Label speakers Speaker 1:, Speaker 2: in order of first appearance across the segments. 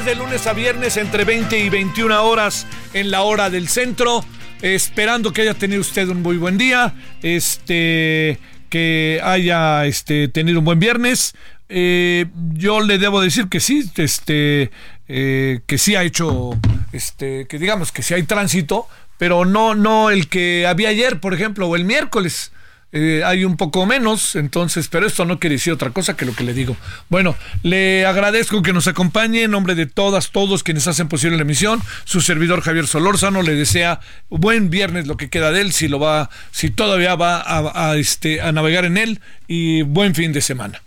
Speaker 1: De lunes a viernes entre 20 y 21 horas en la hora del centro. Esperando que haya tenido usted un muy buen día. Este que haya este, tenido un buen viernes. Eh, yo le debo decir que sí, este, eh, que sí ha hecho, este, que digamos que sí hay tránsito, pero no, no el que había ayer, por ejemplo, o el miércoles. Eh, hay un poco menos, entonces, pero esto no quiere decir otra cosa que lo que le digo. Bueno, le agradezco que nos acompañe en nombre de todas, todos quienes hacen posible la emisión. Su servidor Javier Solórzano le desea buen viernes lo que queda de él, si lo va, si todavía va a, a, este, a navegar en él, y buen fin de semana.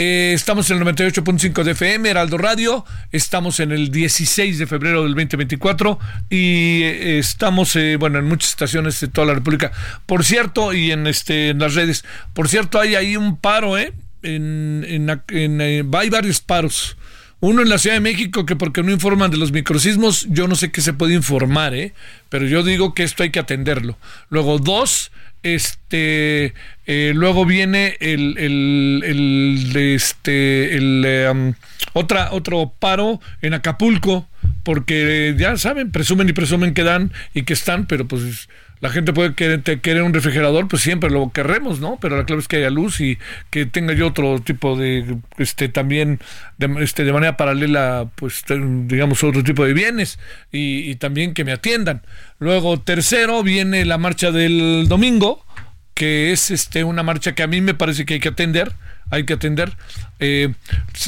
Speaker 1: Eh, estamos en el 98.5 de FM, Heraldo Radio. Estamos en el 16 de febrero del 2024 y eh, estamos, eh, bueno, en muchas estaciones de toda la República. Por cierto, y en este en las redes, por cierto, hay ahí un paro, ¿eh? En, en, en, eh, hay varios paros. Uno en la Ciudad de México que porque no informan de los microsismos, yo no sé qué se puede informar, ¿eh? Pero yo digo que esto hay que atenderlo. Luego, dos, este eh, luego viene el, el, el este el otra otro paro en Acapulco porque ya saben presumen y presumen que dan y que están pero pues la gente puede querer, un refrigerador, pues siempre lo querremos, ¿no? Pero la clave es que haya luz y que tenga yo otro tipo de, este, también, de, este, de manera paralela, pues, digamos, otro tipo de bienes y, y también que me atiendan. Luego, tercero, viene la marcha del domingo, que es este, una marcha que a mí me parece que hay que atender hay que atender. Eh,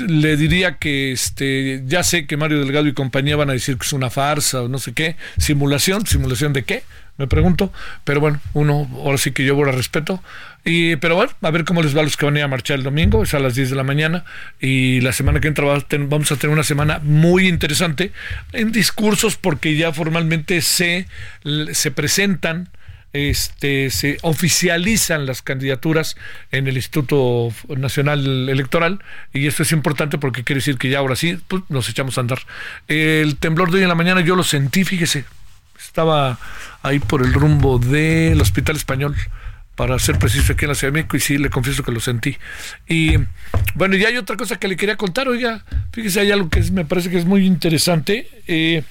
Speaker 1: le diría que este ya sé que Mario Delgado y compañía van a decir que es una farsa o no sé qué, simulación, simulación de qué, me pregunto, pero bueno, uno ahora sí que yo por respeto. Y, pero bueno, a ver cómo les va a los que van a ir a marchar el domingo, es a las 10 de la mañana. Y la semana que entra vamos a tener una semana muy interesante en discursos, porque ya formalmente se, se presentan este, se oficializan las candidaturas en el Instituto Nacional Electoral y esto es importante porque quiere decir que ya ahora sí pues, nos echamos a andar. El temblor de hoy en la mañana yo lo sentí, fíjese, estaba ahí por el rumbo del Hospital Español para ser preciso aquí en la Ciudad de México y sí, le confieso que lo sentí. Y bueno, y hay otra cosa que le quería contar, oiga, fíjese, hay algo que me parece que es muy interesante. Eh,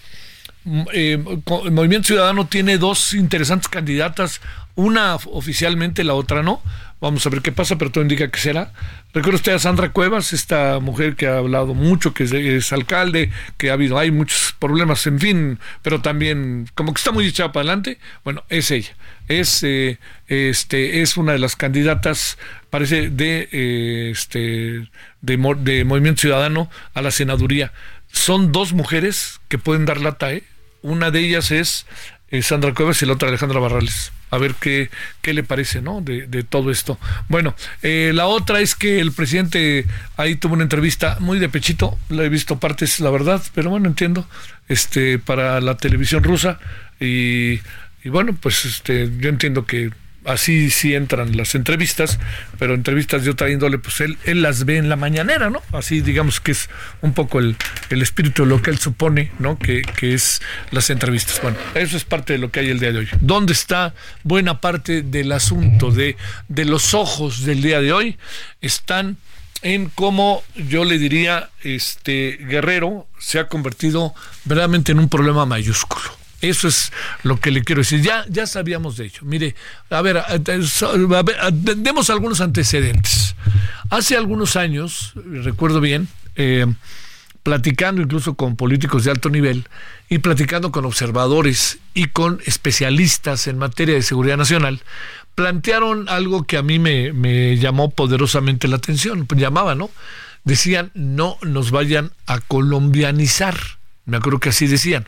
Speaker 1: eh, el Movimiento Ciudadano tiene dos interesantes candidatas, una oficialmente, la otra no. Vamos a ver qué pasa, pero todo indica que será. Recuerda usted a Sandra Cuevas, esta mujer que ha hablado mucho, que es, alcalde, que ha habido, hay muchos problemas, en fin, pero también como que está muy echada para adelante. Bueno, es ella. Es, eh, este, es una de las candidatas, parece, de, eh, este, de Movimiento Ciudadano a la senaduría. Son dos mujeres que pueden dar la TAE. Una de ellas es eh, Sandra Cuevas y la otra Alejandra Barrales a ver qué, qué le parece, ¿no? De, de todo esto. Bueno, eh, la otra es que el presidente ahí tuvo una entrevista muy de pechito, la he visto partes, la verdad, pero bueno, entiendo, este, para la televisión rusa y, y bueno, pues este, yo entiendo que así sí entran las entrevistas, pero entrevistas de otra índole, pues él, él las ve en la mañanera, ¿no? Así digamos que es un poco el, el espíritu de lo que él supone, ¿no? Que, que, es las entrevistas. Bueno, eso es parte de lo que hay el día de hoy. ¿Dónde está buena parte del asunto de, de los ojos del día de hoy? Están en cómo yo le diría, este Guerrero se ha convertido verdaderamente en un problema mayúsculo eso es lo que le quiero decir. Ya, ya sabíamos de ello. Mire, a ver, demos algunos antecedentes. Hace algunos años, recuerdo bien, eh, platicando incluso con políticos de alto nivel y platicando con observadores y con especialistas en materia de seguridad nacional, plantearon algo que a mí me, me llamó poderosamente la atención. Llamaba, ¿no? Decían, no nos vayan a colombianizar. Me acuerdo que así decían.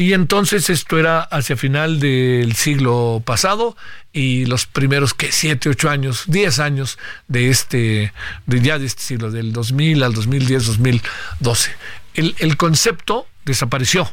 Speaker 1: Y entonces esto era hacia final del siglo pasado y los primeros que siete, ocho años, diez años de este, de ya de este siglo, del 2000 al 2010, 2012. El, el concepto desapareció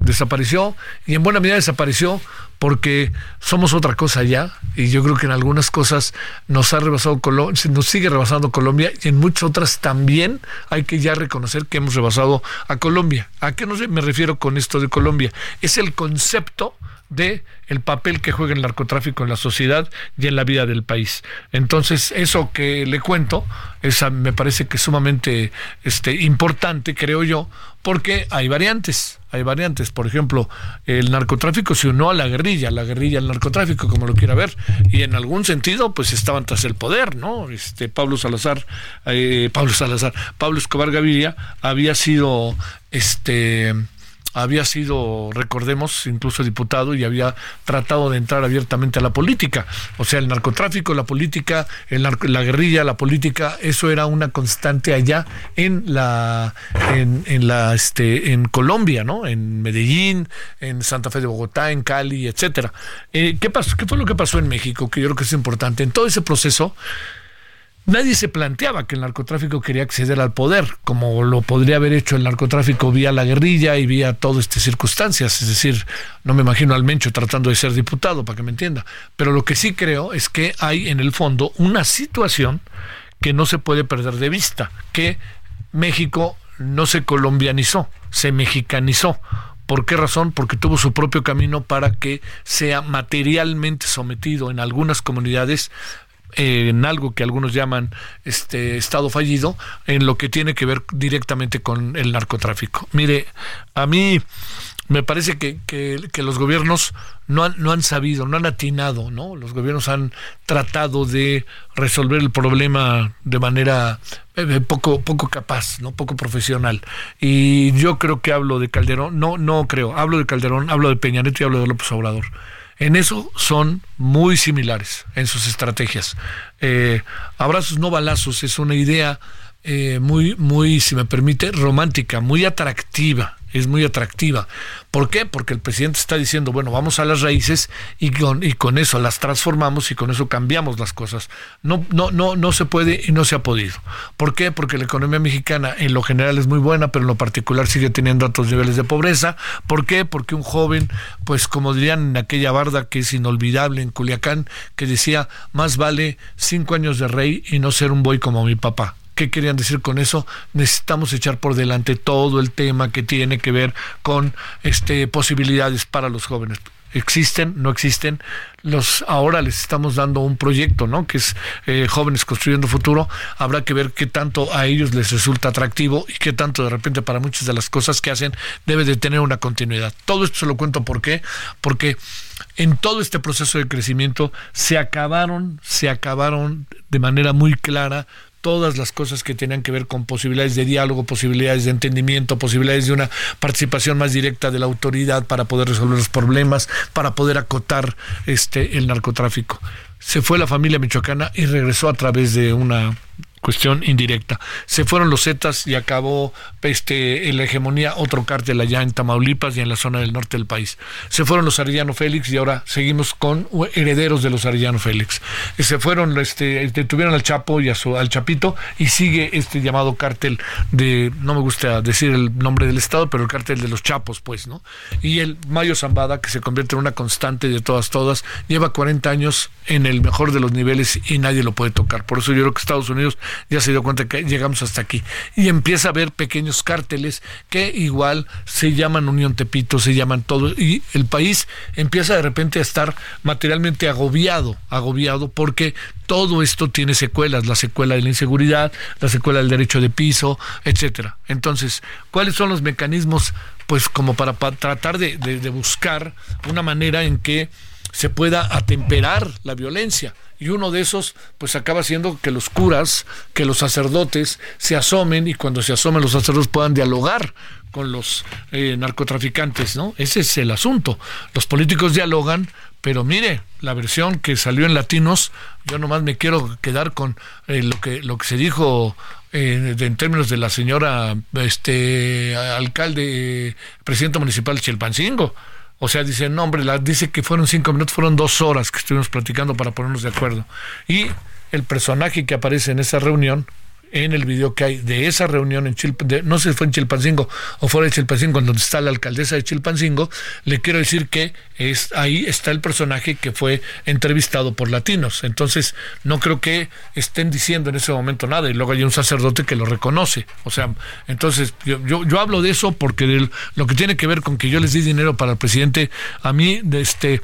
Speaker 1: desapareció y en buena medida desapareció porque somos otra cosa ya y yo creo que en algunas cosas nos ha rebasado Colombia, nos sigue rebasando Colombia y en muchas otras también hay que ya reconocer que hemos rebasado a Colombia. ¿A qué me refiero con esto de Colombia? Es el concepto de el papel que juega el narcotráfico en la sociedad y en la vida del país. Entonces, eso que le cuento, esa me parece que es sumamente este, importante, creo yo, porque hay variantes, hay variantes. Por ejemplo, el narcotráfico se unió a la guerrilla, la guerrilla al narcotráfico, como lo quiera ver, y en algún sentido, pues estaban tras el poder, ¿no? Este Pablo Salazar, eh, Pablo Salazar, Pablo Escobar Gaviria había sido este había sido, recordemos, incluso diputado y había tratado de entrar abiertamente a la política. O sea, el narcotráfico, la política, el la guerrilla, la política, eso era una constante allá en la, en, en, la, este, en Colombia, ¿no? En Medellín, en Santa Fe de Bogotá, en Cali, etcétera. Eh, ¿Qué pasó? ¿Qué fue lo que pasó en México? Que yo creo que es importante. En todo ese proceso Nadie se planteaba que el narcotráfico quería acceder al poder, como lo podría haber hecho el narcotráfico vía la guerrilla y vía todas estas circunstancias. Es decir, no me imagino al Mencho tratando de ser diputado, para que me entienda. Pero lo que sí creo es que hay en el fondo una situación que no se puede perder de vista, que México no se colombianizó, se mexicanizó. ¿Por qué razón? Porque tuvo su propio camino para que sea materialmente sometido en algunas comunidades en algo que algunos llaman este estado fallido en lo que tiene que ver directamente con el narcotráfico. Mire, a mí me parece que, que, los gobiernos no han, no han sabido, no han atinado, ¿no? Los gobiernos han tratado de resolver el problema de manera eh, poco, poco capaz, ¿no? Poco profesional. Y yo creo que hablo de Calderón, no, no creo, hablo de Calderón, hablo de Peña y hablo de López Obrador. En eso son muy similares en sus estrategias. Eh, abrazos no balazos es una idea eh, muy, muy, si me permite, romántica, muy atractiva es muy atractiva. ¿Por qué? Porque el presidente está diciendo, bueno, vamos a las raíces y con, eso las transformamos y con eso cambiamos las cosas. No, no, no, no se puede y no se ha podido. ¿Por qué? Porque la economía mexicana en lo general es muy buena, pero en lo particular sigue teniendo altos niveles de pobreza. ¿Por qué? Porque un joven, pues como dirían en aquella barda que es inolvidable en Culiacán, que decía, más vale cinco años de rey y no ser un buey como mi papá. ¿Qué querían decir con eso? Necesitamos echar por delante todo el tema que tiene que ver con este, posibilidades para los jóvenes. existen, no existen. Los ahora les estamos dando un proyecto, ¿no? Que es eh, jóvenes construyendo futuro. Habrá que ver qué tanto a ellos les resulta atractivo y qué tanto de repente para muchas de las cosas que hacen debe de tener una continuidad. Todo esto se lo cuento por qué, porque en todo este proceso de crecimiento se acabaron, se acabaron de manera muy clara todas las cosas que tenían que ver con posibilidades de diálogo, posibilidades de entendimiento, posibilidades de una participación más directa de la autoridad para poder resolver los problemas, para poder acotar este el narcotráfico. Se fue la familia michoacana y regresó a través de una cuestión indirecta. Se fueron los Zetas y acabó este, la hegemonía otro cártel allá en Tamaulipas y en la zona del norte del país. Se fueron los Arellano Félix y ahora seguimos con herederos de los Arellano Félix. Se fueron, este, detuvieron al Chapo y a su, al Chapito y sigue este llamado cártel de, no me gusta decir el nombre del estado, pero el cártel de los Chapos, pues, ¿no? Y el Mayo Zambada, que se convierte en una constante de todas, todas, lleva 40 años en el mejor de los niveles y nadie lo puede tocar. Por eso yo creo que Estados Unidos ya se dio cuenta que llegamos hasta aquí. Y empieza a haber pequeños cárteles que igual se llaman Unión Tepito, se llaman todo, y el país empieza de repente a estar materialmente agobiado, agobiado porque todo esto tiene secuelas, la secuela de la inseguridad, la secuela del derecho de piso, etcétera. Entonces, ¿cuáles son los mecanismos? Pues como para, tratar de buscar una manera en que se pueda atemperar la violencia y uno de esos pues acaba siendo que los curas, que los sacerdotes se asomen y cuando se asomen los sacerdotes puedan dialogar con los eh, narcotraficantes, ¿no? Ese es el asunto. Los políticos dialogan, pero mire, la versión que salió en Latinos, yo nomás me quiero quedar con eh, lo que lo que se dijo eh, en términos de la señora este alcalde presidente municipal de Chilpancingo o sea, dice, no, hombre, la, dice que fueron cinco minutos, fueron dos horas que estuvimos platicando para ponernos de acuerdo. Y el personaje que aparece en esa reunión en el video que hay de esa reunión en Chilpancingo, no sé si fue en Chilpancingo o fuera de Chilpancingo, donde está la alcaldesa de Chilpancingo, le quiero decir que es, ahí está el personaje que fue entrevistado por latinos. Entonces, no creo que estén diciendo en ese momento nada y luego hay un sacerdote que lo reconoce. O sea, entonces yo, yo, yo hablo de eso porque lo que tiene que ver con que yo les di dinero para el presidente, a mí, de este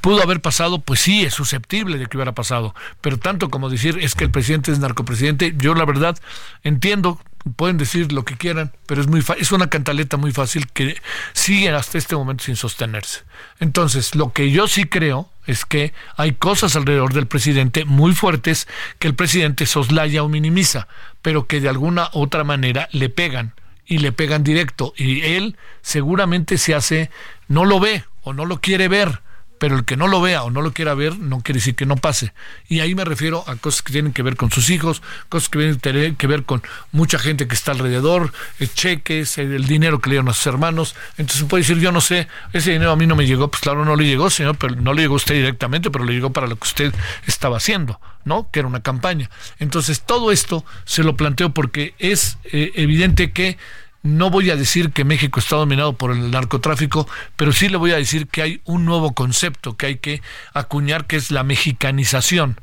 Speaker 1: pudo haber pasado, pues sí, es susceptible de que hubiera pasado, pero tanto como decir es que el presidente es narcopresidente, yo la verdad entiendo, pueden decir lo que quieran, pero es muy es una cantaleta muy fácil que sigue hasta este momento sin sostenerse. Entonces, lo que yo sí creo es que hay cosas alrededor del presidente muy fuertes que el presidente soslaya o minimiza, pero que de alguna otra manera le pegan y le pegan directo y él seguramente se hace no lo ve o no lo quiere ver pero el que no lo vea o no lo quiera ver no quiere decir que no pase. Y ahí me refiero a cosas que tienen que ver con sus hijos, cosas que tienen que ver con mucha gente que está alrededor, eh, cheques, el dinero que le dieron a sus hermanos. Entonces puede decir, yo no sé, ese dinero a mí no me llegó, pues claro, no le llegó, señor, pero no le llegó a usted directamente, pero le llegó para lo que usted estaba haciendo, ¿no? Que era una campaña. Entonces todo esto se lo planteo porque es eh, evidente que no voy a decir que México está dominado por el narcotráfico, pero sí le voy a decir que hay un nuevo concepto que hay que acuñar, que es la mexicanización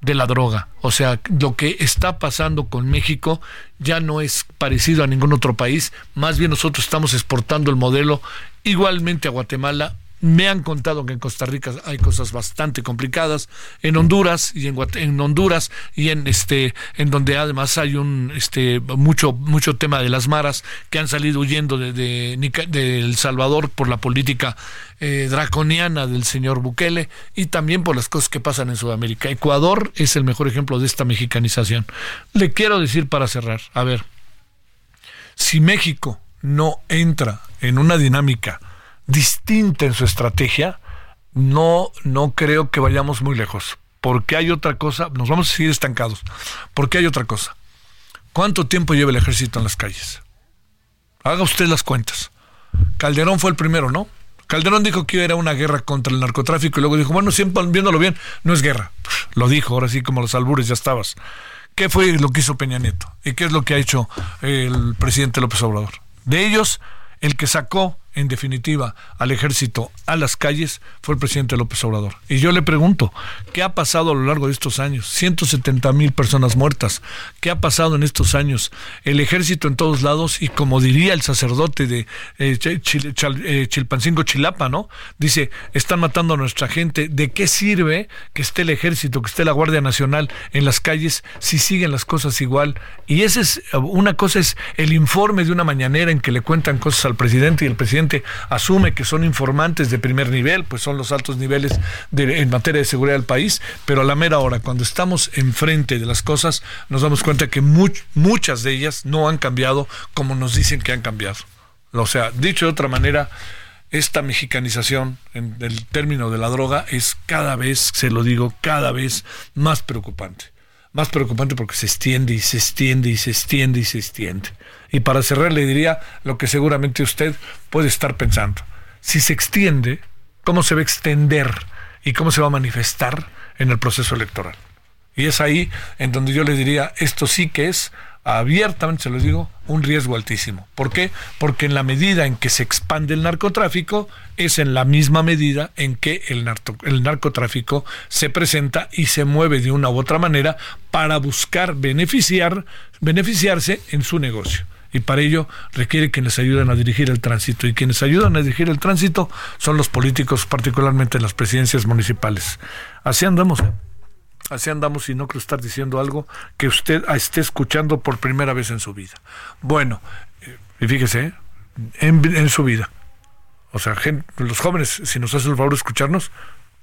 Speaker 1: de la droga. O sea, lo que está pasando con México ya no es parecido a ningún otro país, más bien nosotros estamos exportando el modelo igualmente a Guatemala, me han contado que en Costa Rica hay cosas bastante complicadas, en Honduras y en, en Honduras y en este en donde además hay un este mucho mucho tema de las maras que han salido huyendo de, El Salvador por la política eh, draconiana del señor Bukele y también por las cosas que pasan en Sudamérica. Ecuador es el mejor ejemplo de esta mexicanización. Le quiero decir para cerrar, a ver, si México no entra en una dinámica distinta en su estrategia, no, no creo que vayamos muy lejos. Porque hay otra cosa, nos vamos a seguir estancados. Porque hay otra cosa. ¿Cuánto tiempo lleva el ejército en las calles? Haga usted las cuentas. Calderón fue el primero, ¿no? Calderón dijo que era una guerra contra el narcotráfico y luego dijo, bueno, siempre viéndolo bien, no es guerra. Lo dijo, ahora sí como los albures ya estabas. ¿Qué fue lo que hizo Peña Nieto? ¿Y qué es lo que ha hecho el presidente López Obrador? De ellos, el que sacó en definitiva, al ejército a las calles fue el presidente López Obrador. Y yo le pregunto, ¿qué ha pasado a lo largo de estos años? 170 mil personas muertas. ¿Qué ha pasado en estos años? El ejército en todos lados y como diría el sacerdote de eh, eh, Chilpancingo Chilapa, ¿no? Dice, están matando a nuestra gente. ¿De qué sirve que esté el ejército, que esté la Guardia Nacional en las calles si siguen las cosas igual? Y esa es, una cosa es el informe de una mañanera en que le cuentan cosas al presidente y el presidente asume que son informantes de primer nivel, pues son los altos niveles de, en materia de seguridad del país, pero a la mera hora, cuando estamos enfrente de las cosas, nos damos cuenta que muchas de ellas no han cambiado como nos dicen que han cambiado. O sea, dicho de otra manera, esta mexicanización en el término de la droga es cada vez, se lo digo, cada vez más preocupante. Más preocupante porque se extiende y se extiende y se extiende y se extiende. Y para cerrar le diría lo que seguramente usted puede estar pensando. Si se extiende, ¿cómo se va a extender y cómo se va a manifestar en el proceso electoral? Y es ahí en donde yo le diría, esto sí que es abiertamente se lo digo, un riesgo altísimo. ¿Por qué? Porque en la medida en que se expande el narcotráfico, es en la misma medida en que el, el narcotráfico se presenta y se mueve de una u otra manera para buscar beneficiar, beneficiarse en su negocio y para ello requiere quienes ayuden a dirigir el tránsito y quienes ayudan a dirigir el tránsito son los políticos, particularmente en las presidencias municipales. Así andamos. Así andamos y no creo estar diciendo algo que usted esté escuchando por primera vez en su vida. Bueno, eh, y fíjese, ¿eh? en, su vida. O sea, los jóvenes, si nos hacen el favor de escucharnos,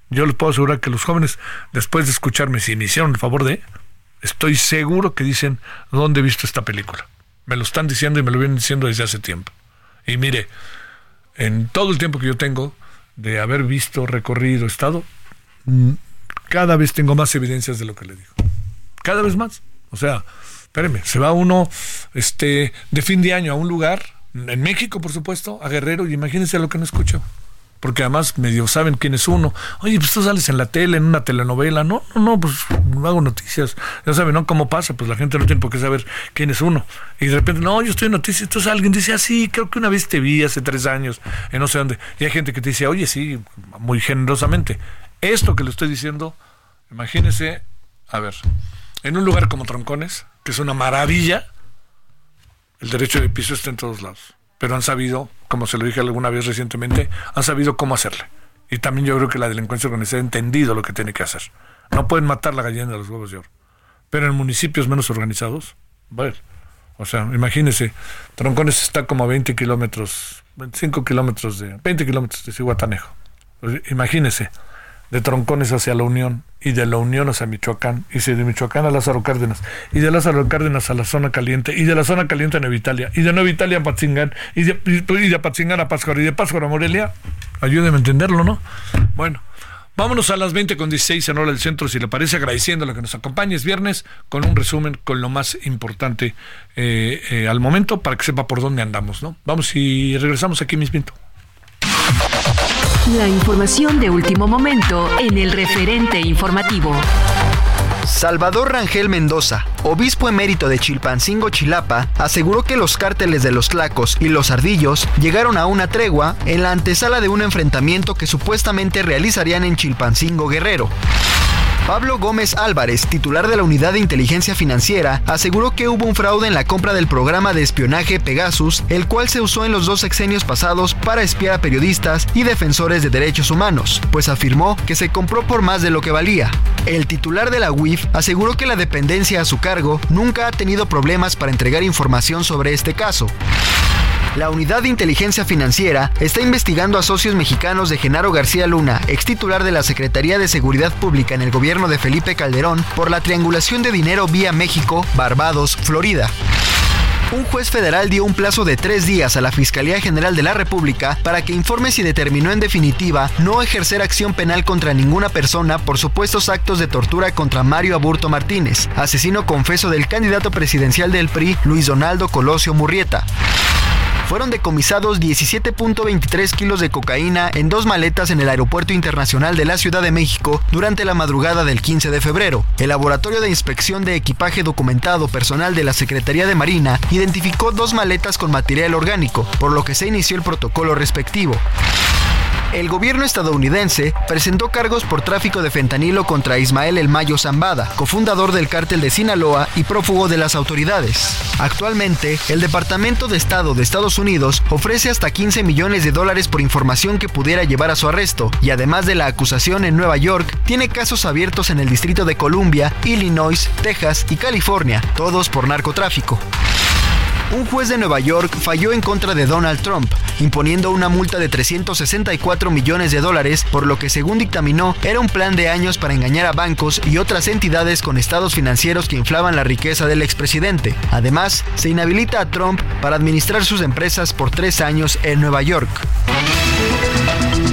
Speaker 1: yo les puedo asegurar que los jóvenes, después de escucharme, si me hicieron el favor de, estoy seguro que dicen, ¿dónde he visto esta película? Me lo están diciendo y me lo vienen diciendo desde hace tiempo. Y mire, en todo el tiempo que yo tengo de haber visto, recorrido, estado, mm, cada vez tengo más evidencias de lo que le digo. Cada vez más. O sea, espéreme, se va uno este, de fin de año a un lugar, en México, por supuesto, a Guerrero, y imagínense lo que no escucho porque además medio saben quién es uno. Oye, pues tú sales en la tele, en una telenovela. No, no, no, pues no hago noticias. Ya saben, ¿no? ¿Cómo pasa? Pues la gente no tiene por qué saber quién es uno. Y de repente, no, yo estoy en noticias. Entonces alguien dice, ah, sí, creo que una vez te vi hace tres años, en no sé dónde. Y hay gente que te dice, oye, sí, muy generosamente. Esto que le estoy diciendo, imagínese, a ver, en un lugar como Troncones, que es una maravilla, el derecho de piso está en todos lados pero han sabido, como se lo dije alguna vez recientemente, han sabido cómo hacerle. Y también yo creo que la delincuencia organizada ha entendido lo que tiene que hacer. No pueden matar la gallina de los huevos de oro. Pero en municipios menos organizados, bueno, o sea, imagínese, Troncones está como a 20 kilómetros, 25 kilómetros de, 20 kilómetros de Cihuatanejo. Pues, imagínese, de Troncones hacia la Unión y de la Unión hacia Michoacán y de Michoacán a Lázaro Cárdenas y de Lázaro Cárdenas a la zona caliente y de la zona caliente a Nueva Italia y de Nueva Italia a Patzingán y de, y Patzingán a Páscora y de Páscora a Morelia. Ayúdeme a entenderlo, ¿no? Bueno, vámonos a las 20 con 16 en hora del centro, si le parece, agradeciendo lo que nos acompañe. Es viernes con un resumen con lo más importante eh, eh, al momento para que sepa por dónde andamos, ¿no? Vamos y regresamos aquí mismo.
Speaker 2: La información de último momento en el referente informativo.
Speaker 3: Salvador Rangel Mendoza, obispo emérito de Chilpancingo, Chilapa, aseguró que los cárteles de los Tlacos y los Ardillos llegaron a una tregua en la antesala de un enfrentamiento que supuestamente realizarían en Chilpancingo, Guerrero. Pablo Gómez Álvarez, titular de la Unidad de Inteligencia Financiera, aseguró que hubo un fraude en la compra del programa de espionaje Pegasus, el cual se usó en los dos sexenios pasados para espiar a periodistas y defensores de derechos humanos, pues afirmó que se compró por más de lo que valía. El titular de la UIF aseguró que la dependencia a su cargo nunca ha tenido problemas para entregar información sobre este caso. La Unidad de Inteligencia Financiera está investigando a socios mexicanos de Genaro García Luna, ex titular de la Secretaría de Seguridad Pública en el gobierno de Felipe Calderón, por la triangulación de dinero vía México, Barbados, Florida. Un juez federal dio un plazo de tres días a la Fiscalía General de la República para que informe si determinó en definitiva no ejercer acción penal contra ninguna persona por supuestos actos de tortura contra Mario Aburto Martínez, asesino confeso del candidato presidencial del PRI, Luis Donaldo Colosio Murrieta. Fueron decomisados 17.23 kilos de cocaína en dos maletas en el Aeropuerto Internacional de la Ciudad de México durante la madrugada del 15 de febrero. El Laboratorio de Inspección de Equipaje Documentado Personal de la Secretaría de Marina identificó dos maletas con material orgánico, por lo que se inició el protocolo respectivo. El gobierno estadounidense presentó cargos por tráfico de fentanilo contra Ismael El Mayo Zambada, cofundador del cártel de Sinaloa y prófugo de las autoridades. Actualmente, el Departamento de Estado de Estados Unidos ofrece hasta 15 millones de dólares por información que pudiera llevar a su arresto, y además de la acusación en Nueva York, tiene casos abiertos en el Distrito de Columbia, Illinois, Texas y California, todos por narcotráfico. Un juez de Nueva York falló en contra de Donald Trump, imponiendo una multa de 364 millones de dólares, por lo que según dictaminó era un plan de años para engañar a bancos y otras entidades con estados financieros que inflaban la riqueza del expresidente. Además, se inhabilita a Trump para administrar sus empresas por tres años en Nueva York.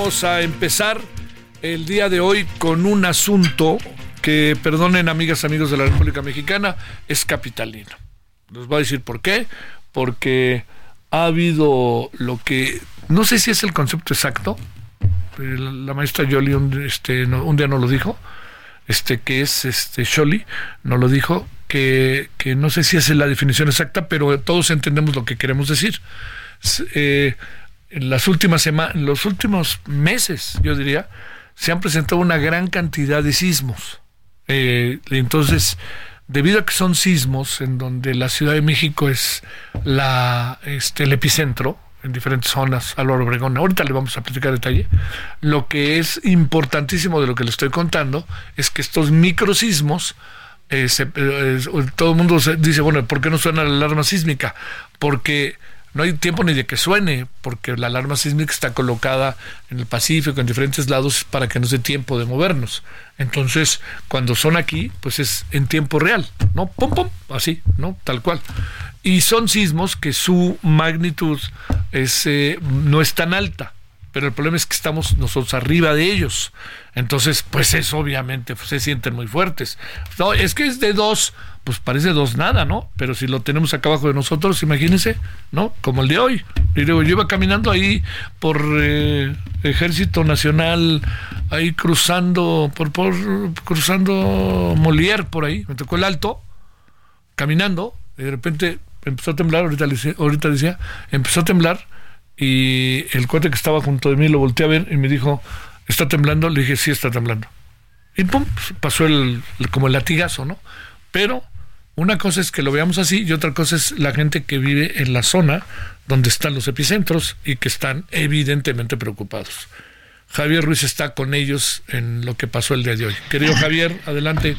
Speaker 1: Vamos a empezar el día de hoy con un asunto que, perdonen amigas, amigos de la República Mexicana, es capitalino. Les voy a decir por qué. Porque ha habido lo que, no sé si es el concepto exacto, la maestra Jolie un, este, no- un día nos lo dijo, este que es este Sholi, nos lo dijo, que, que no sé si es la definición exacta, pero todos entendemos lo que queremos decir. Eh, en las últimas semanas, los últimos meses, yo diría, se han presentado una gran cantidad de sismos. Eh, entonces, debido a que son sismos en donde la Ciudad de México es la, este, el epicentro, en diferentes zonas, Álvaro Obregón, ahorita le vamos a platicar detalle, lo que es importantísimo de lo que le estoy contando es que estos microsismos, eh, se- eh, todo el mundo se dice, bueno, ¿por qué no suena la alarma sísmica? Porque no hay tiempo ni de que suene, porque la alarma sísmica está colocada en el Pacífico, en diferentes lados, para que nos dé tiempo de movernos. Entonces, cuando son aquí, pues es en tiempo real, ¿no? Pum, pum, así, ¿no? Tal cual. Y son sismos que su magnitud es, eh, no es tan alta, pero el problema es que estamos nosotros arriba de ellos. Entonces, pues es obviamente, pues, se sienten muy fuertes. No, es que es de dos, pues parece dos nada, ¿no? Pero si lo tenemos acá abajo de nosotros, imagínense, ¿no? Como el de hoy. Y luego yo iba caminando ahí por eh, Ejército Nacional, ahí cruzando, por, por cruzando Molière por ahí, me tocó el alto, caminando, y de repente empezó a temblar, ahorita, ahorita decía, empezó a temblar, y el cuate que estaba junto de mí lo volteé a ver y me dijo, ¿está temblando? Le dije, sí, está temblando. Y pum, pasó el, el- como el latigazo, ¿no? Pero una cosa es que lo veamos así y otra cosa es la gente que vive en la zona donde están los epicentros y que están evidentemente preocupados. Javier Ruiz está con ellos en lo que pasó el día de hoy. Querido Javier, adelante.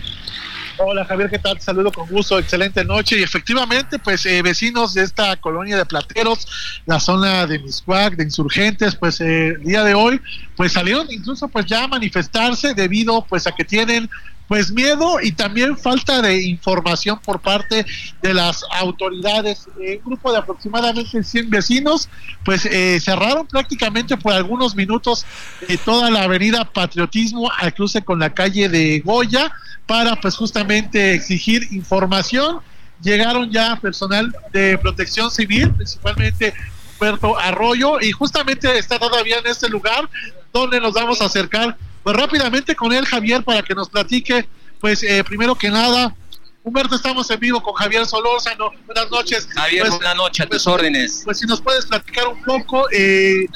Speaker 4: Hola Javier, ¿qué tal? Saludo con gusto, excelente noche. Y efectivamente, pues eh, vecinos de esta colonia de plateros, la zona de Miscuac, de insurgentes, pues eh, el día de hoy, pues salieron incluso pues ya a manifestarse debido pues a que tienen pues miedo y también falta de información por parte de las autoridades. Eh, un grupo de aproximadamente 100 vecinos, pues eh, cerraron prácticamente por algunos minutos eh, toda la avenida Patriotismo al cruce con la calle de Goya para pues justamente exigir información. Llegaron ya personal de protección civil, principalmente Humberto Arroyo, y justamente está todavía en este lugar donde nos vamos a acercar pues rápidamente con él, Javier, para que nos platique, pues eh, primero que nada, Humberto, estamos en vivo con Javier Solórzano. Buenas noches.
Speaker 5: Javier,
Speaker 4: Pues,
Speaker 5: buenas noches, a tus
Speaker 4: pues,
Speaker 5: órdenes.
Speaker 4: Pues si nos puedes platicar un poco, eh,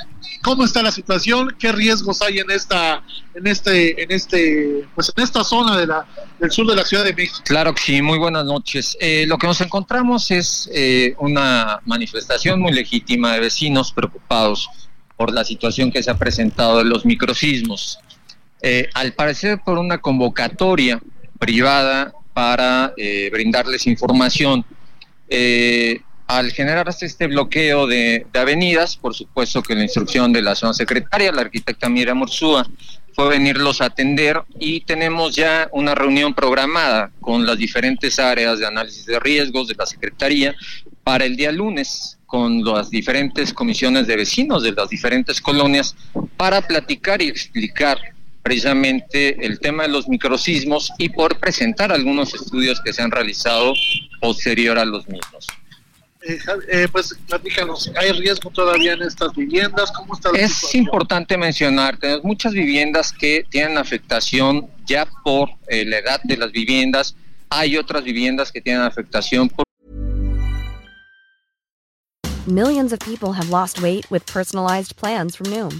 Speaker 4: cómo está la situación, qué riesgos hay en esta, en este, en este, pues en esta zona de la, del sur de la Ciudad de México.
Speaker 5: Claro que sí, muy buenas noches. Eh, lo que nos encontramos es eh, una manifestación muy legítima de vecinos preocupados por la situación que se ha presentado en los microsismos. Eh, al parecer por una convocatoria privada para brindarles información. al generarse este bloqueo de, de, avenidas, por supuesto que la instrucción de la zona secretaria, la arquitecta Mira Mursúa, fue venirlos a atender y tenemos ya una reunión programada con las diferentes áreas de análisis de riesgos de la Secretaría para el día lunes con las diferentes comisiones de vecinos de las diferentes colonias para platicar y explicar precisamente el tema de los microsismos y por presentar algunos estudios que se han realizado posterior a los mismos.
Speaker 4: Eh, eh, pues platícanos, ¿hay riesgo todavía en estas viviendas? ¿Cómo está
Speaker 5: Es importante mencionar, tenemos muchas viviendas que tienen afectación ya por eh, la edad de las viviendas, hay otras viviendas que tienen afectación por...
Speaker 6: Millions of people have lost weight with personalized plans from Noom,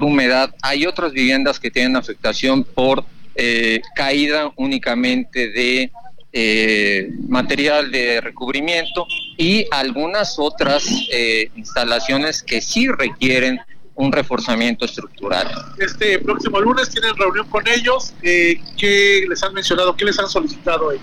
Speaker 5: Humedad. Hay otras viviendas que tienen afectación por eh, caída únicamente de eh, material de recubrimiento y algunas otras eh, instalaciones que sí requieren un reforzamiento estructural.
Speaker 4: Este próximo lunes tienen reunión con ellos. Eh, ¿Qué les han mencionado? ¿Qué les han solicitado hoy?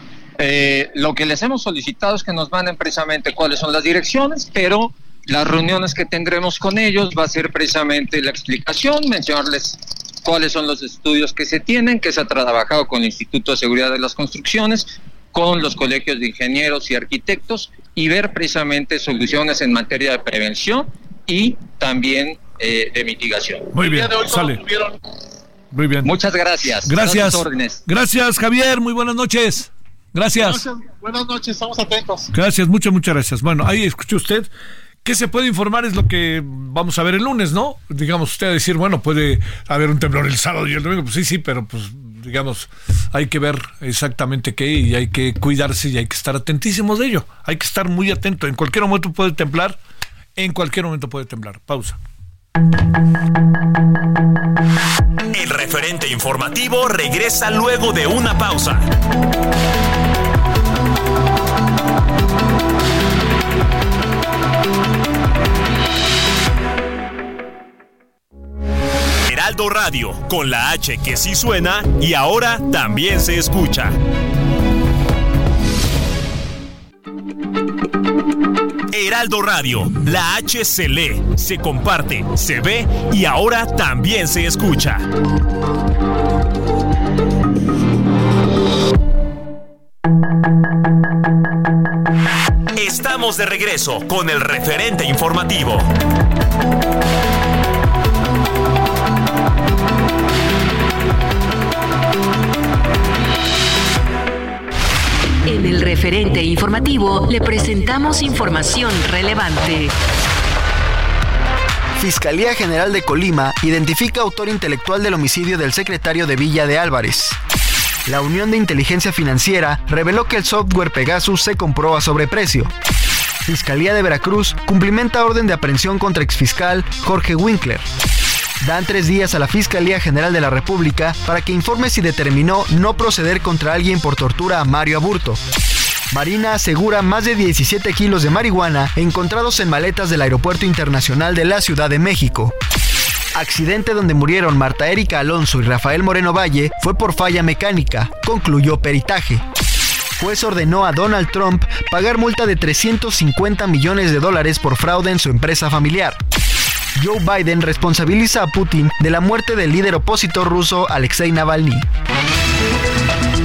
Speaker 5: Lo que les hemos solicitado es que nos manden precisamente cuáles son las direcciones, pero las reuniones que tendremos con ellos va a ser precisamente la explicación, mencionarles cuáles son los estudios que se tienen, que se ha trabajado con el Instituto de Seguridad de las Construcciones, con los colegios de ingenieros y arquitectos y ver precisamente soluciones en materia de prevención y también eh, de mitigación.
Speaker 1: Muy bien, sale. Muy bien.
Speaker 5: Muchas gracias.
Speaker 1: Gracias. Gracias, Javier. Muy buenas noches. Gracias.
Speaker 4: Buenas noches, estamos atentos.
Speaker 1: Gracias, muchas, muchas gracias. Bueno, ahí escuche usted. ¿Qué se puede informar? Es lo que vamos a ver el lunes, ¿no? Digamos, usted a decir, bueno, puede haber un temblor el sábado y el domingo. Pues sí, sí, pero pues digamos, hay que ver exactamente qué y hay que cuidarse y hay que estar atentísimos de ello. Hay que estar muy atento. En cualquier momento puede temblar, en cualquier momento puede temblar. Pausa.
Speaker 7: El referente informativo regresa luego de una pausa. Heraldo Radio, con la H que sí suena y ahora también se escucha. Heraldo Radio, la H se lee, se comparte, se ve y ahora también se escucha. Estamos de regreso con el referente informativo.
Speaker 2: Referente informativo le presentamos información relevante.
Speaker 3: Fiscalía General de Colima identifica autor intelectual del homicidio del secretario de Villa de Álvarez. La Unión de Inteligencia Financiera reveló que el software Pegasus se compró a sobreprecio. Fiscalía de Veracruz cumplimenta orden de aprehensión contra exfiscal Jorge Winkler. Dan tres días a la Fiscalía General de la República para que informe si determinó no proceder contra alguien por tortura a Mario Aburto. Marina asegura más de 17 kilos de marihuana encontrados en maletas del Aeropuerto Internacional de la Ciudad de México. Accidente donde murieron Marta Erika Alonso y Rafael Moreno Valle fue por falla mecánica, concluyó peritaje. Juez ordenó a Donald Trump pagar multa de 350 millones de dólares por fraude en su empresa familiar. Joe Biden responsabiliza a Putin de la muerte del líder opositor ruso Alexei Navalny.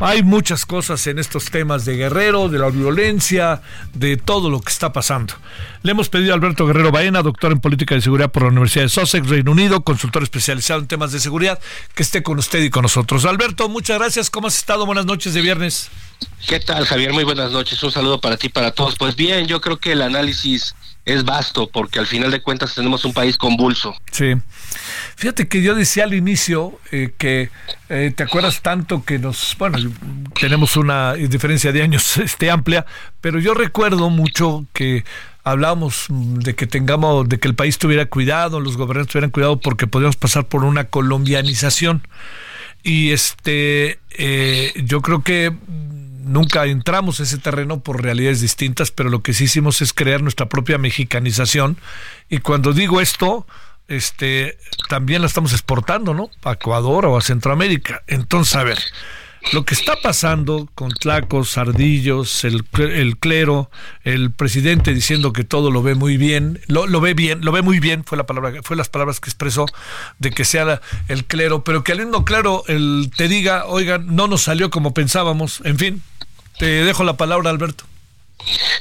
Speaker 1: Hay muchas cosas en estos temas de Guerrero, de la violencia, de todo lo que está pasando. Le hemos pedido a Alberto Guerrero Baena, doctor en política de seguridad por la Universidad de Sussex, Reino Unido, consultor especializado en temas de seguridad, que esté con usted y con nosotros. Alberto, muchas gracias. ¿Cómo has estado? Buenas noches de viernes.
Speaker 8: ¿Qué tal, Javier? Muy buenas noches. Un saludo para ti, para todos. Pues bien, yo creo que el análisis es vasto porque al final de cuentas tenemos un país convulso.
Speaker 1: Sí. Fíjate que yo decía al inicio eh, que eh, te acuerdas tanto que nos, bueno, tenemos una diferencia de años este amplia, pero yo recuerdo mucho que hablábamos de que tengamos, de que el país tuviera cuidado, los gobernantes tuvieran cuidado porque podíamos pasar por una colombianización. Y este, eh, yo creo que nunca entramos a ese terreno por realidades distintas, pero lo que sí hicimos es crear nuestra propia mexicanización. Y cuando digo esto, este, también la estamos exportando, ¿no? A Ecuador o a Centroamérica. Entonces, a ver, lo que está pasando con Tlacos, Sardillos, el, el, clero, el presidente diciendo que todo lo ve muy bien, lo, lo, ve bien, lo ve muy bien, fue la palabra, fue las palabras que expresó de que sea el clero, pero que al mismo claro el, te diga, oigan, no nos salió como pensábamos, en fin, te dejo la palabra, Alberto.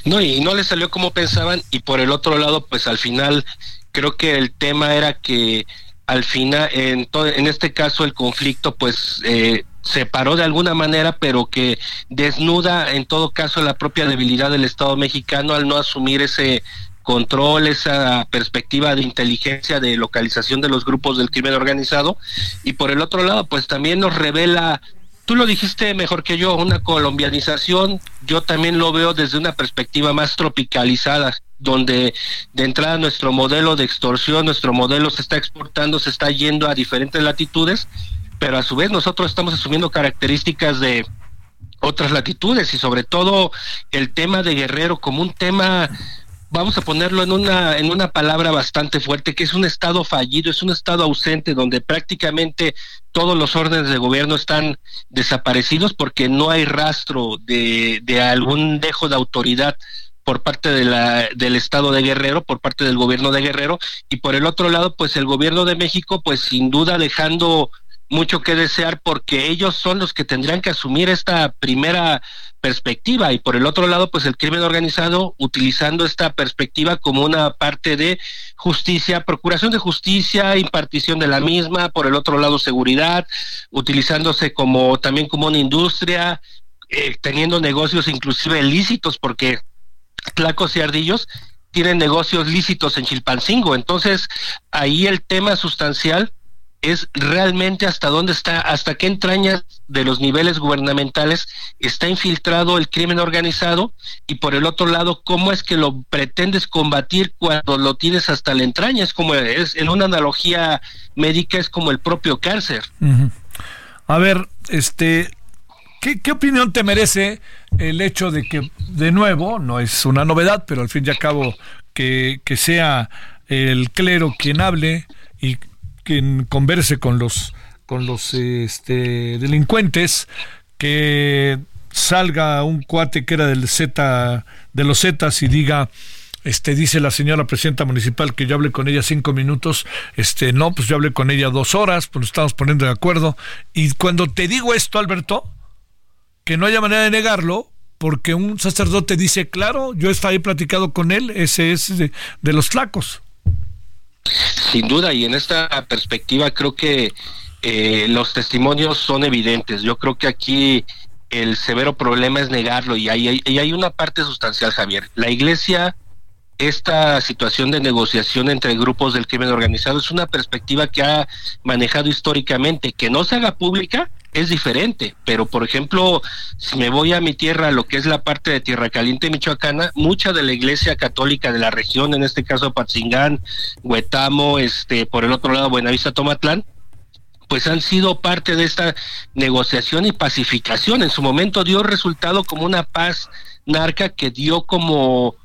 Speaker 8: No, y no le salió como pensaban, y por el otro lado, pues al final creo que el tema era que al final, en, en este caso, el conflicto, pues eh, se paró de alguna manera, pero que desnuda en todo caso la propia debilidad del Estado mexicano al no asumir ese control, esa perspectiva de inteligencia, de localización de los grupos del crimen organizado. Y por el otro lado, pues también nos revela Tú lo dijiste mejor que yo, una colombianización, yo también lo veo desde una perspectiva más tropicalizada, donde de entrada nuestro modelo de extorsión, nuestro modelo se está exportando, se está yendo a diferentes latitudes, pero a su vez nosotros estamos asumiendo características de otras latitudes y sobre todo el tema de Guerrero como un tema vamos a ponerlo en una, en una palabra bastante fuerte, que es un Estado fallido, es un Estado ausente donde prácticamente todos los órdenes de gobierno están desaparecidos porque no hay rastro de, de algún dejo de autoridad por parte de la, del Estado de Guerrero, por parte del gobierno de Guerrero, y por el otro lado, pues el gobierno de México, pues sin duda dejando mucho que desear porque ellos son los que tendrían que asumir esta primera perspectiva. Y por el otro lado pues el crimen organizado utilizando esta perspectiva como una parte de justicia, procuración de justicia, impartición de la misma, por el otro lado seguridad, utilizándose como también como una industria, eh, teniendo negocios inclusive ilícitos porque Tlacos y Ardillos tienen negocios lícitos en Chilpancingo, entonces ahí el tema sustancial es realmente hasta dónde está, hasta qué entrañas de los niveles gubernamentales está infiltrado el crimen organizado y por el otro lado, cómo es que lo pretendes combatir cuando lo tienes hasta la entraña, es como es en una analogía médica es como el propio cáncer.
Speaker 1: A ver, este ¿Qué, ¿Qué, opinión te merece el hecho de que, de nuevo, no es una novedad, pero al fin y al cabo, que, que sea el clero quien hable y quien converse con los con los este, delincuentes, que salga un cuate que era del Z, de los Zetas y diga, este, dice la señora presidenta municipal que yo hablé con ella cinco minutos, este, no, pues yo hablé con ella dos horas, pues nos estamos poniendo de acuerdo. Y cuando te digo esto, Alberto, que no haya manera de negarlo, porque un sacerdote dice, claro, yo estaba ahí platicado con él, ese es de, de los flacos.
Speaker 8: Sin duda, y en esta perspectiva creo que eh, los testimonios son evidentes. Yo creo que aquí el severo problema es negarlo y hay, y hay una parte sustancial, Javier. La iglesia, esta situación de negociación entre grupos del crimen organizado es una perspectiva que ha manejado históricamente. Que no se haga pública es diferente, pero por ejemplo, si me voy a mi tierra, lo que es la parte de Tierra Caliente Michoacana, mucha de la iglesia católica de la región, en este caso Patzingán, Huetamo, este, por el otro lado Buenavista Tomatlán, pues han sido parte de esta negociación y pacificación. En su momento dio resultado como una paz narca que dio como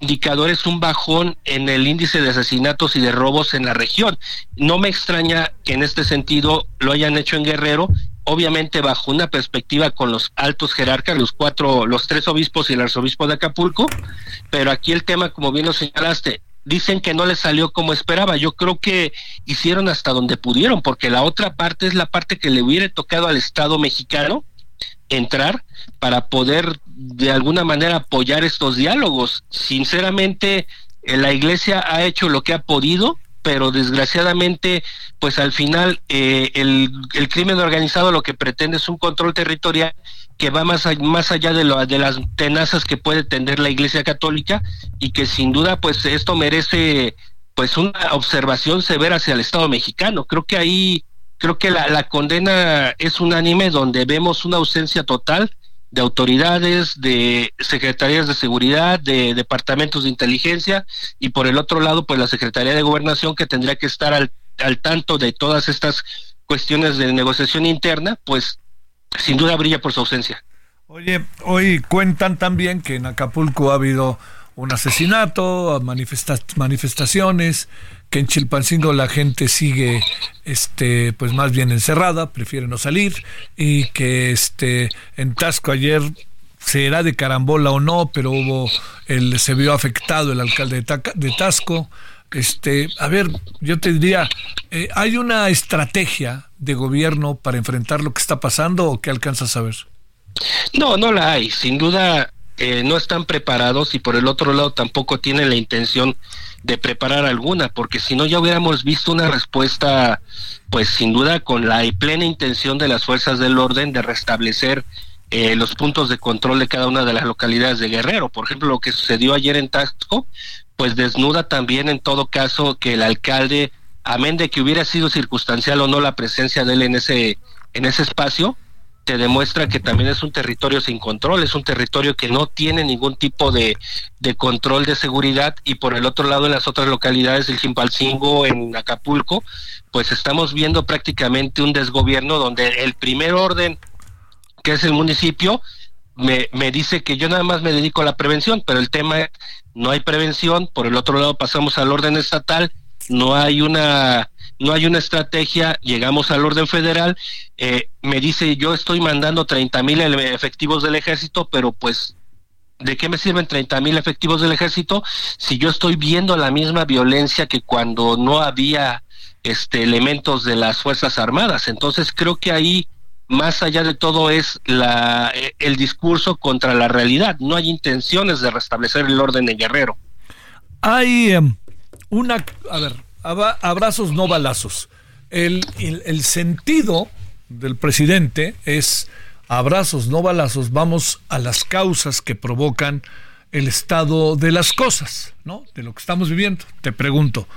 Speaker 8: indicadores un bajón en el índice de asesinatos y de robos en la región. No me extraña que en este sentido lo hayan hecho en Guerrero obviamente bajo una perspectiva con los altos jerarcas, los cuatro, los tres obispos y el arzobispo de Acapulco, pero aquí el tema, como bien lo señalaste, dicen que no les salió como esperaba. Yo creo que hicieron hasta donde pudieron, porque la otra parte es la parte que le hubiera tocado al Estado mexicano entrar para poder de alguna manera apoyar estos diálogos. Sinceramente, eh, la iglesia ha hecho lo que ha podido, pero desgraciadamente, pues al final eh, el, el, crimen organizado lo que pretende es un control territorial que va más, más allá de, lo, de las tenazas que puede tener la Iglesia Católica y que sin duda, pues esto merece pues una observación severa hacia el Estado mexicano. Creo que ahí, creo que la, la condena es unánime donde vemos una ausencia total de autoridades, de secretarías de seguridad, de departamentos de inteligencia y por el otro lado, pues la Secretaría de Gobernación que tendría que estar al, al tanto de todas estas cuestiones de negociación interna, pues sin duda brilla por su ausencia.
Speaker 1: Oye, hoy cuentan también que en Acapulco ha habido un asesinato, manifestaciones, que en Chilpancingo la gente sigue este pues más bien encerrada, prefiere no salir y que este en Tasco ayer será de carambola o no, pero hubo el se vio afectado el alcalde de, de Tasco. Este, a ver, yo te diría, eh, ¿hay una estrategia de gobierno para enfrentar lo que está pasando o qué alcanzas a ver?
Speaker 8: No, no la hay. Sin duda eh, no están preparados y por el otro lado tampoco tienen la intención de preparar alguna, porque si no ya hubiéramos visto una respuesta, pues sin duda con la plena intención de las fuerzas del orden de restablecer eh, los puntos de control de cada una de las localidades de Guerrero. Por ejemplo, lo que sucedió ayer en Taxco, pues desnuda también en todo caso que el alcalde, amén de que hubiera sido circunstancial o no la presencia de él en ese, en ese espacio, te demuestra que también es un territorio sin control, es un territorio que no tiene ningún tipo de, de control de seguridad y por el otro lado en las otras localidades del Chimpalcingo, en Acapulco, pues estamos viendo prácticamente un desgobierno donde el primer orden, que es el municipio, me, me dice que yo nada más me dedico a la prevención, pero el tema no hay prevención, por el otro lado pasamos al orden estatal, no hay una no hay una estrategia, llegamos al orden federal, eh, me dice yo estoy mandando 30 mil efectivos del ejército, pero pues ¿de qué me sirven 30 mil efectivos del ejército si yo estoy viendo la misma violencia que cuando no había este elementos de las fuerzas armadas? Entonces creo que ahí más allá de todo es la el discurso contra la realidad. No hay intenciones de restablecer el orden en Guerrero.
Speaker 1: Hay em, una, a ver, abrazos no balazos. El, el, sentido del presidente es abrazos no balazos, vamos a las causas que provocan el estado de las cosas, ¿no? De lo que estamos viviendo. Te pregunto,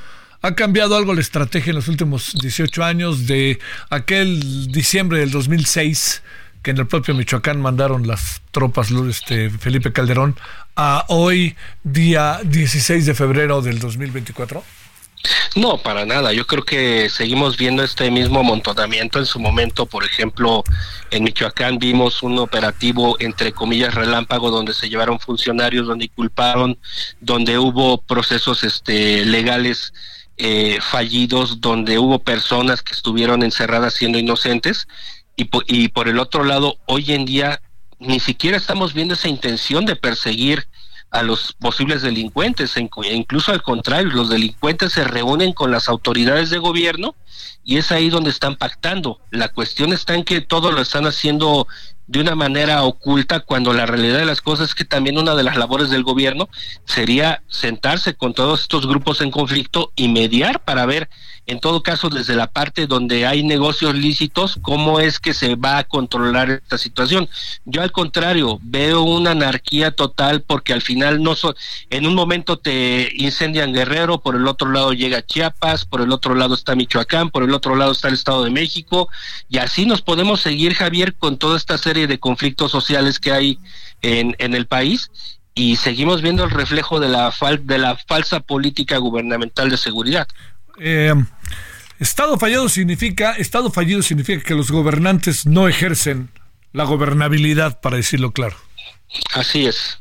Speaker 1: ¿ha cambiado algo la estrategia en los últimos 18 años de aquel diciembre del 2006 que en el propio Michoacán mandaron las tropas este, Felipe Calderón a hoy día 16 de febrero del 2024?
Speaker 8: No, para nada. Yo creo que seguimos viendo este mismo amontonamiento. En su momento, por ejemplo, en Michoacán vimos un operativo, entre comillas, relámpago, donde se llevaron funcionarios, donde culparon, donde hubo procesos este, legales eh, fallidos, donde hubo personas que estuvieron encerradas siendo inocentes. Y, y por el otro lado, hoy en día ni siquiera estamos viendo esa intención de perseguir a los posibles delincuentes, e incluso al contrario, los delincuentes se reúnen con las autoridades de gobierno y es ahí donde están pactando. La cuestión está en que todo lo están haciendo de una manera oculta cuando la realidad de las cosas es que también una de las labores del gobierno sería sentarse con todos estos grupos en conflicto y mediar para ver en todo caso desde la parte donde hay negocios lícitos, cómo es que se va a controlar esta situación. Yo al contrario, veo una anarquía total porque al final no son, en un momento te incendian Guerrero, por el otro lado llega Chiapas, por el otro lado está Michoacán, por el otro lado está el Estado de México, y así nos podemos seguir, Javier, con toda esta serie de conflictos sociales que hay en, en el país y seguimos viendo el reflejo de la, fal de la falsa política gubernamental de seguridad.
Speaker 1: Eh, estado fallado significa, Estado fallido significa que los gobernantes no ejercen la gobernabilidad, para decirlo claro.
Speaker 8: Así es.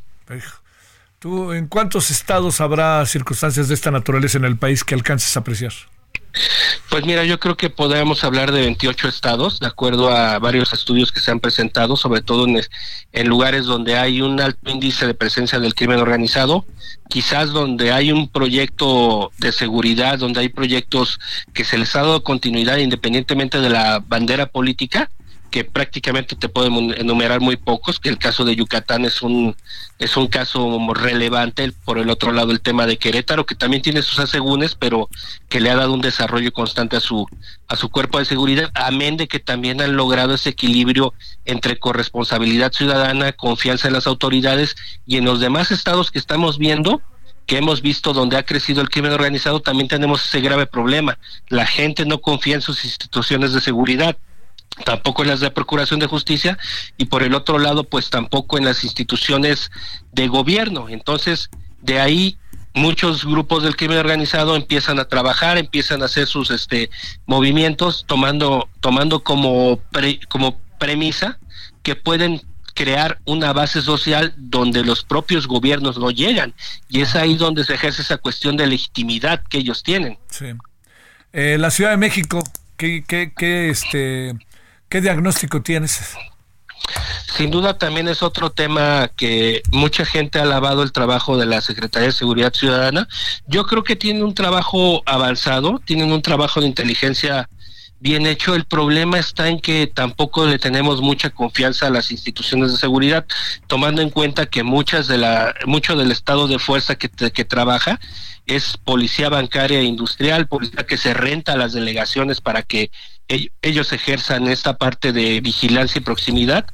Speaker 1: ¿Tú en cuántos estados habrá circunstancias de esta naturaleza en el país que alcances a apreciar?
Speaker 8: Pues mira, yo creo que podemos hablar de 28 estados, de acuerdo a varios estudios que se han presentado, sobre todo en, en, lugares donde hay un alto índice de presencia del crimen organizado, quizás donde hay un proyecto de seguridad, donde hay proyectos que se les ha dado continuidad independientemente de la bandera política, que prácticamente te podemos enumerar muy pocos, que el caso de Yucatán es un es un caso relevante, por el otro lado el tema de Querétaro, que también tiene sus asegúnes, pero que le ha dado un desarrollo constante a su a su cuerpo de seguridad, amén de que también han logrado ese equilibrio entre corresponsabilidad ciudadana, confianza en las autoridades y en los demás estados que estamos viendo, que hemos visto donde ha crecido el crimen organizado, también tenemos ese grave problema. La gente no confía en sus instituciones de seguridad tampoco en las de Procuración de Justicia y por el otro lado pues tampoco en las instituciones de gobierno. Entonces, de ahí muchos grupos del crimen organizado empiezan a trabajar, empiezan a hacer sus este movimientos tomando tomando como como premisa que pueden crear una base social donde los propios gobiernos no llegan y es ahí donde se ejerce esa cuestión de legitimidad que ellos tienen.
Speaker 1: Sí. Eh, la Ciudad de México, ¿qué, qué, qué este ¿Qué diagnóstico tienes?
Speaker 8: Sin duda también es otro tema que mucha gente ha alabado el trabajo de la Secretaría de Seguridad Ciudadana. Yo creo que tienen un trabajo avanzado, tienen un trabajo de inteligencia bien hecho. El problema está en que tampoco le tenemos mucha confianza a las instituciones de seguridad, tomando en cuenta que muchas de la, mucho del estado de fuerza que, que trabaja es policía bancaria e industrial, policía que se renta a las delegaciones para que ellos ejerzan esta parte de vigilancia y proximidad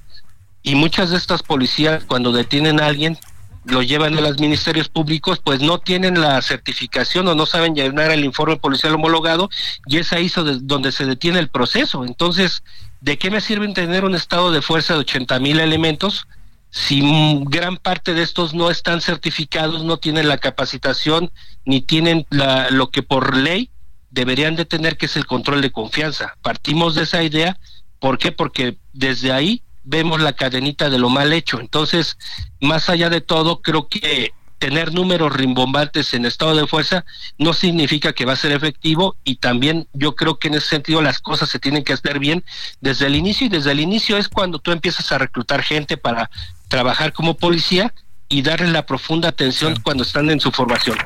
Speaker 8: y muchas de estas policías cuando detienen a alguien lo llevan a los ministerios públicos, pues no tienen la certificación o no saben llenar el informe policial homologado y es ahí donde se detiene el proceso. Entonces, ¿de qué me sirven tener un estado de fuerza de 80 mil elementos si gran parte de estos no están certificados, no tienen la capacitación ni tienen la, lo que por ley deberían de tener, que es el control de confianza. Partimos de esa idea, ¿por qué? Porque desde ahí vemos la cadenita de lo mal hecho. Entonces, más allá de todo, creo que tener números rimbombantes en estado de fuerza no significa que va a ser efectivo y también yo creo que en ese sentido las cosas se tienen que hacer bien desde el inicio y desde el inicio es cuando tú empiezas a reclutar gente para trabajar como policía y darle la profunda atención cuando están en su formación.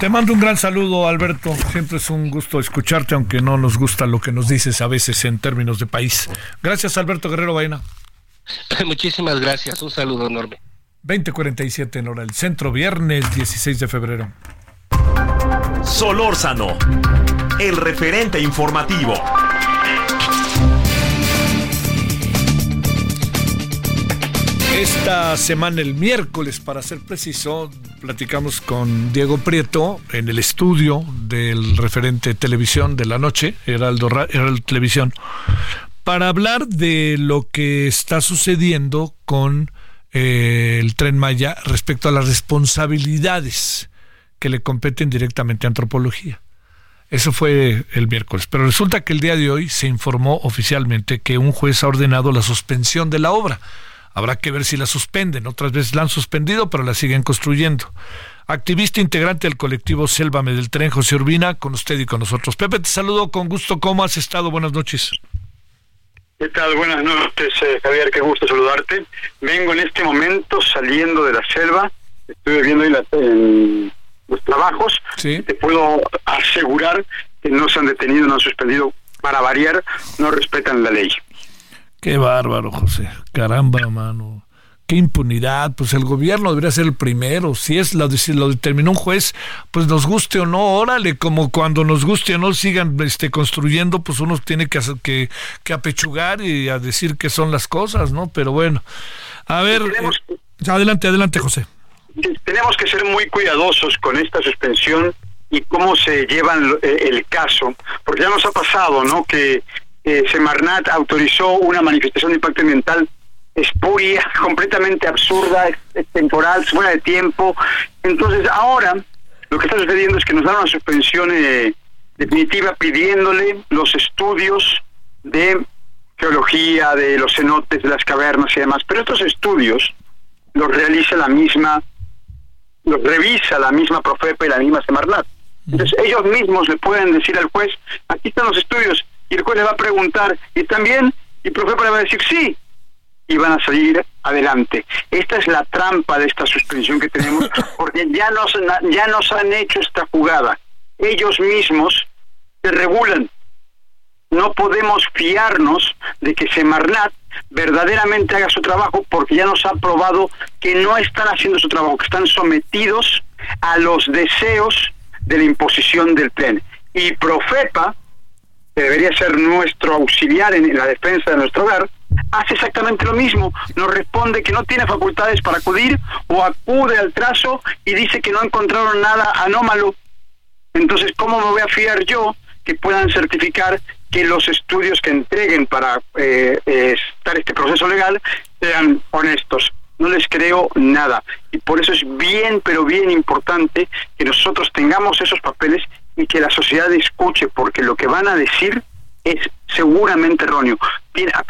Speaker 1: Te mando un gran saludo, Alberto. Siempre es un gusto escucharte, aunque no nos gusta lo que nos dices a veces en términos de país. Gracias, Alberto Guerrero Baena.
Speaker 8: Muchísimas gracias. Un saludo enorme.
Speaker 1: 2047 en hora del centro, viernes 16 de febrero.
Speaker 7: Solórzano, el referente informativo.
Speaker 1: Esta semana, el miércoles, para ser preciso, platicamos con Diego Prieto en el estudio del referente televisión de la noche, Heraldo, Heraldo Televisión, para hablar de lo que está sucediendo con eh, el tren Maya respecto a las responsabilidades que le competen directamente a antropología. Eso fue el miércoles. Pero resulta que el día de hoy se informó oficialmente que un juez ha ordenado la suspensión de la obra Habrá que ver si la suspenden. Otras veces la han suspendido, pero la siguen construyendo. Activista integrante del colectivo Sélvame del Tren, José Urbina, con usted y con nosotros. Pepe, te saludo con gusto. ¿Cómo has estado? Buenas noches.
Speaker 9: ¿Qué tal? Buenas noches, eh, Javier. Qué gusto saludarte. Vengo en este momento saliendo de la selva. Estoy viendo en los trabajos.
Speaker 1: ¿Sí?
Speaker 9: Te puedo asegurar que no se han detenido, no han suspendido. Para variar, no respetan la ley.
Speaker 1: Qué bárbaro, José. Caramba, mano. Qué impunidad. Pues el gobierno debería ser el primero. Si es lo, si lo determinó un juez, pues nos guste o no, órale, como cuando nos guste o no sigan este, construyendo, pues uno tiene que, que, que apechugar y a decir que son las cosas, ¿no? Pero bueno, a ver, eh, adelante, adelante, José.
Speaker 9: Tenemos que ser muy cuidadosos con esta suspensión y cómo se llevan eh, el caso, porque ya nos ha pasado, ¿no? Que eh, Semarnat autorizó una manifestación de impacto ambiental espuria, completamente absurda, temporal, fuera de tiempo. Entonces ahora lo que está sucediendo es que nos dan una suspensión eh, definitiva pidiéndole los estudios de geología, de los cenotes, de las cavernas y demás. Pero estos estudios los realiza la misma, los revisa la misma Profepa y la misma Semarnat. Entonces ellos mismos le pueden decir al juez, aquí están los estudios, y el juez le va a preguntar, ¿y también? Y el profesor le va a decir, sí, y van a salir adelante. Esta es la trampa de esta suspensión que tenemos, porque ya nos, ya nos han hecho esta jugada. Ellos mismos se regulan. no podemos fiarnos de que Semarnat verdaderamente haga su trabajo porque ya nos ha probado que no están haciendo su trabajo, que están sometidos a los deseos de la imposición del tren. Y Profepa, que debería ser nuestro auxiliar en la defensa de nuestro hogar, hace exactamente lo mismo. Nos responde que no tiene facultades para acudir o acude al trazo y dice que no encontraron nada anómalo. Entonces, ¿cómo me voy a fiar yo que puedan certificar que los estudios que entreguen para eh, estar este proceso legal sean honestos. No les creo nada. Y por eso es bien, pero bien importante que nosotros tengamos esos papeles y que la sociedad escuche, porque lo que van a decir es seguramente erróneo.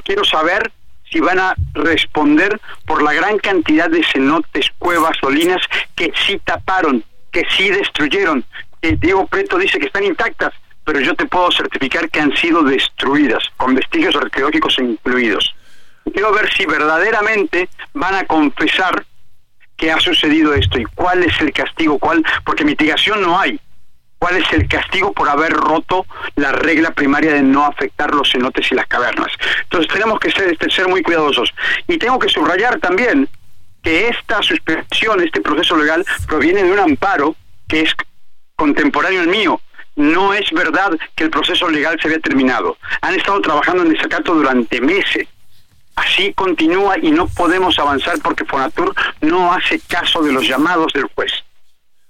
Speaker 9: Quiero saber si van a responder por la gran cantidad de cenotes, cuevas, solinas que sí taparon, que sí destruyeron. Diego Preto dice que están intactas pero yo te puedo certificar que han sido destruidas, con vestigios arqueológicos incluidos. Quiero ver si verdaderamente van a confesar que ha sucedido esto y cuál es el castigo, cuál, porque mitigación no hay. ¿Cuál es el castigo por haber roto la regla primaria de no afectar los cenotes y las cavernas? Entonces tenemos que ser, este, ser muy cuidadosos. Y tengo que subrayar también que esta suspensión, este proceso legal, proviene de un amparo que es contemporáneo al mío, no es verdad que el proceso legal se había terminado. Han estado trabajando en desacato durante meses. Así continúa y no podemos avanzar porque Fonatur no hace caso de los llamados del juez.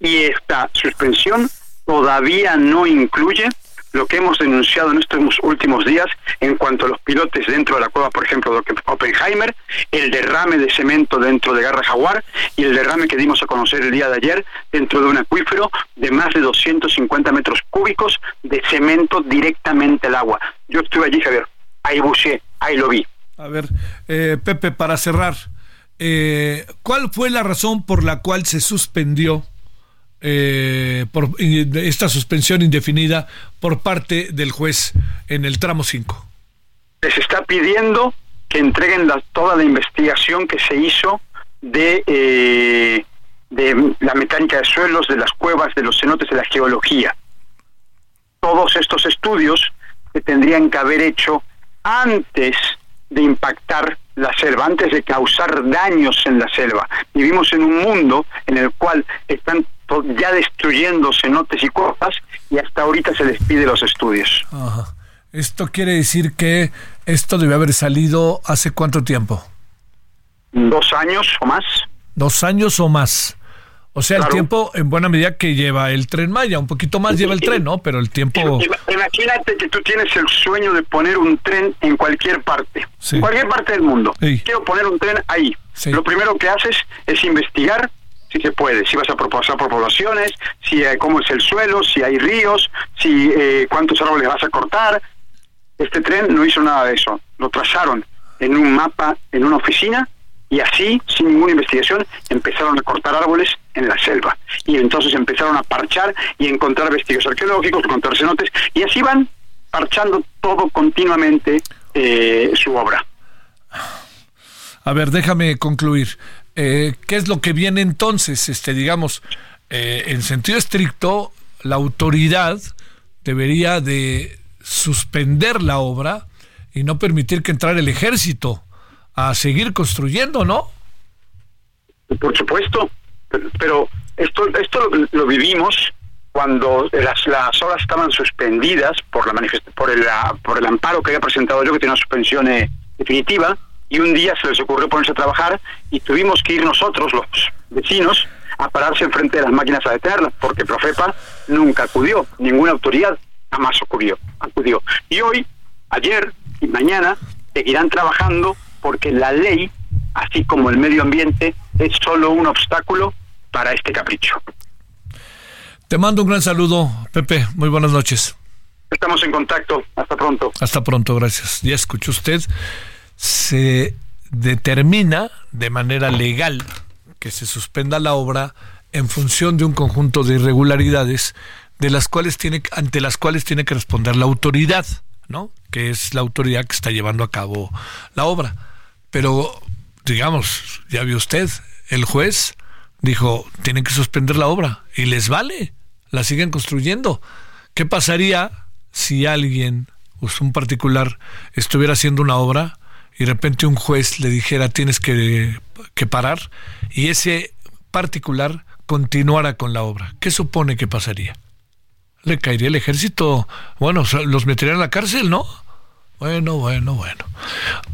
Speaker 9: Y esta suspensión todavía no incluye lo que hemos denunciado en estos últimos días en cuanto a los pilotes dentro de la cueva, por ejemplo, de Oppenheimer, el derrame de cemento dentro de Garra Jaguar y el derrame que dimos a conocer el día de ayer dentro de un acuífero de más de 250 metros cúbicos de cemento directamente al agua. Yo estuve allí, Javier, ahí buceé, ahí lo vi.
Speaker 1: A ver, eh, Pepe, para cerrar, eh, ¿cuál fue la razón por la cual se suspendió eh, por esta suspensión indefinida por parte del juez en el tramo 5?
Speaker 9: Les está pidiendo que entreguen toda la investigación que se hizo de, eh, de la mecánica de suelos, de las cuevas, de los cenotes, de la geología. Todos estos estudios se tendrían que haber hecho antes de impactar la selva, antes de causar daños en la selva. Vivimos en un mundo en el cual están ya destruyendo cenotes y cuevas y hasta ahorita se les pide los estudios.
Speaker 1: Esto quiere decir que esto debe haber salido hace cuánto tiempo?
Speaker 9: Dos años o más.
Speaker 1: Dos años o más. O sea, el tiempo en buena medida que lleva el tren Maya, un poquito más lleva el tren, ¿no? Pero el tiempo...
Speaker 9: Imagínate que tú tienes el sueño de poner un tren en cualquier parte, en cualquier parte del mundo. Quiero poner un tren ahí. Lo primero que haces es investigar si se puede, si vas a pasar por poblaciones, si eh, cómo es el suelo, si hay ríos, si eh, cuántos árboles vas a cortar. Este tren no hizo nada de eso, lo trazaron en un mapa, en una oficina, y así, sin ninguna investigación, empezaron a cortar árboles en la selva. Y entonces empezaron a parchar y encontrar vestigios arqueológicos, encontrar cenotes, y así van parchando todo continuamente eh, su obra.
Speaker 1: A ver, déjame concluir. Eh, ¿Qué es lo que viene entonces? Este, digamos, eh, en sentido estricto, la autoridad debería de suspender la obra y no permitir que entrara el ejército a seguir construyendo, ¿no?
Speaker 9: Por supuesto, pero esto esto lo, vivimos cuando las, las obras estaban suspendidas por la por el por el amparo que había presentado yo que tiene una suspensión eh, definitiva y un día se les ocurrió ponerse a trabajar y tuvimos que ir nosotros, los vecinos, a pararse enfrente de las máquinas a detenerlas, porque Profepa nunca acudió, ninguna autoridad jamás acudió, acudió. Y hoy, ayer y mañana seguirán trabajando porque la ley, así como el medio ambiente, es solo un obstáculo para este capricho.
Speaker 1: Te mando un gran saludo, Pepe. Muy buenas noches.
Speaker 9: Estamos en contacto. Hasta pronto.
Speaker 1: Hasta pronto, gracias. Ya escuchó usted se determina de manera legal que se suspenda la obra en función de un conjunto de irregularidades de las cuales tiene ante las cuales tiene que responder la autoridad, ¿no? Que es la autoridad que está llevando a cabo la obra. Pero digamos, ya vio usted, el juez dijo, tienen que suspender la obra y les vale, la siguen construyendo. ¿Qué pasaría si alguien pues un particular estuviera haciendo una obra y de repente un juez le dijera tienes que, que parar y ese particular continuara con la obra, ¿qué supone que pasaría? Le caería el ejército, bueno, los meterían en la cárcel, ¿no? Bueno, bueno, bueno.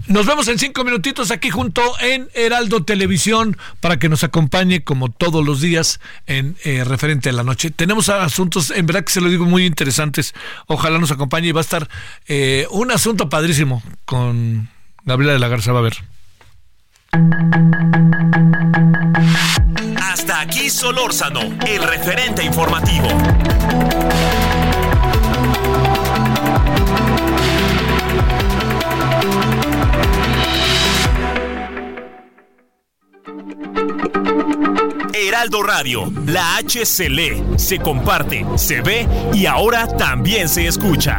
Speaker 1: Nos vemos en cinco minutitos aquí junto en Heraldo Televisión para que nos acompañe como todos los días en eh, referente a la noche. Tenemos asuntos, en verdad que se lo digo, muy interesantes. Ojalá nos acompañe y va a estar eh, un asunto padrísimo con Gabriela de la Garza. Va a ver.
Speaker 7: Hasta aquí Solórzano, el referente informativo. Heraldo Radio, la H se lee, se comparte, se ve y ahora también se escucha.